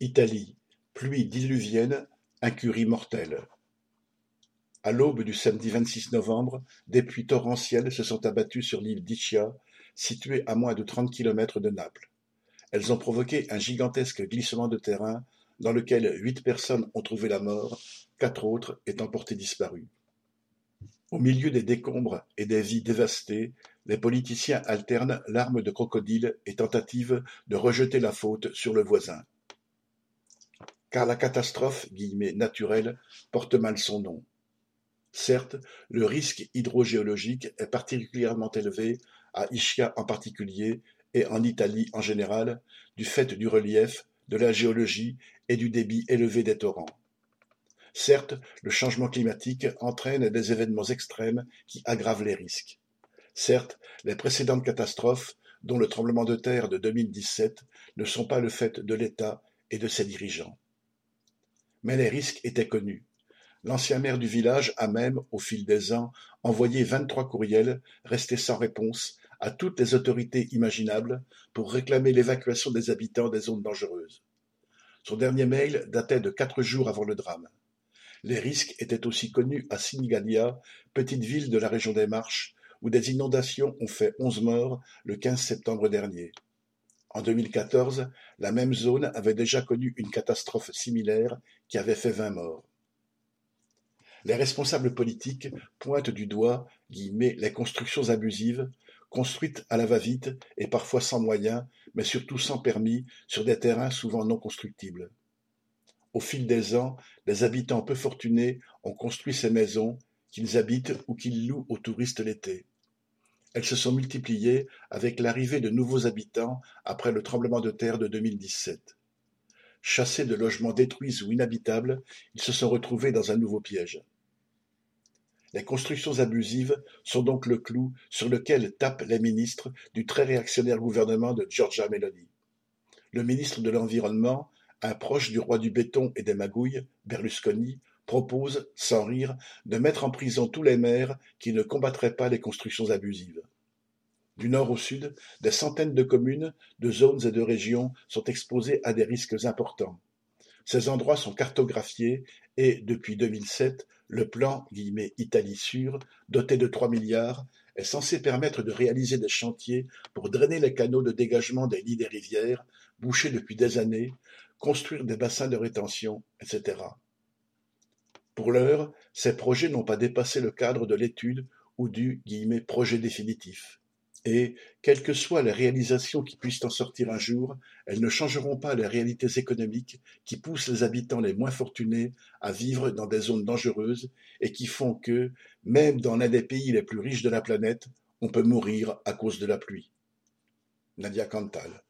Italie, pluie diluvienne, incurie mortelle. À l'aube du samedi 26 novembre, des pluies torrentielles se sont abattues sur l'île d'Ischia, située à moins de trente kilomètres de Naples. Elles ont provoqué un gigantesque glissement de terrain dans lequel huit personnes ont trouvé la mort, quatre autres étant portées disparues. Au milieu des décombres et des vies dévastées, les politiciens alternent larmes de crocodile et tentatives de rejeter la faute sur le voisin. Car la catastrophe naturelle porte mal son nom. Certes, le risque hydrogéologique est particulièrement élevé à Ischia en particulier et en Italie en général, du fait du relief, de la géologie et du débit élevé des torrents. Certes, le changement climatique entraîne des événements extrêmes qui aggravent les risques. Certes, les précédentes catastrophes, dont le tremblement de terre de 2017, ne sont pas le fait de l'État et de ses dirigeants. Mais les risques étaient connus. L'ancien maire du village a même, au fil des ans, envoyé vingt-trois courriels, restés sans réponse, à toutes les autorités imaginables pour réclamer l'évacuation des habitants des zones dangereuses. Son dernier mail datait de quatre jours avant le drame. Les risques étaient aussi connus à Sinigalia, petite ville de la région des Marches, où des inondations ont fait onze morts le 15 septembre dernier. En 2014, la même zone avait déjà connu une catastrophe similaire qui avait fait vingt morts. Les responsables politiques pointent du doigt les constructions abusives, construites à la va-vite et parfois sans moyens, mais surtout sans permis, sur des terrains souvent non constructibles. Au fil des ans, des habitants peu fortunés ont construit ces maisons, qu'ils habitent ou qu'ils louent aux touristes l'été. Elles se sont multipliées avec l'arrivée de nouveaux habitants après le tremblement de terre de 2017. Chassés de logements détruits ou inhabitables, ils se sont retrouvés dans un nouveau piège. Les constructions abusives sont donc le clou sur lequel tapent les ministres du très réactionnaire gouvernement de Giorgia Meloni. Le ministre de l'Environnement, un proche du roi du béton et des magouilles, Berlusconi, propose, sans rire, de mettre en prison tous les maires qui ne combattraient pas les constructions abusives. Du nord au sud, des centaines de communes, de zones et de régions sont exposées à des risques importants. Ces endroits sont cartographiés et, depuis 2007, le plan Italie sûre, doté de trois milliards, est censé permettre de réaliser des chantiers pour drainer les canaux de dégagement des lits des rivières, bouchés depuis des années, construire des bassins de rétention, etc. Pour l'heure, ces projets n'ont pas dépassé le cadre de l'étude ou du projet définitif. Et, quelles que soient les réalisations qui puissent en sortir un jour, elles ne changeront pas les réalités économiques qui poussent les habitants les moins fortunés à vivre dans des zones dangereuses et qui font que, même dans l'un des pays les plus riches de la planète, on peut mourir à cause de la pluie. Nadia Cantal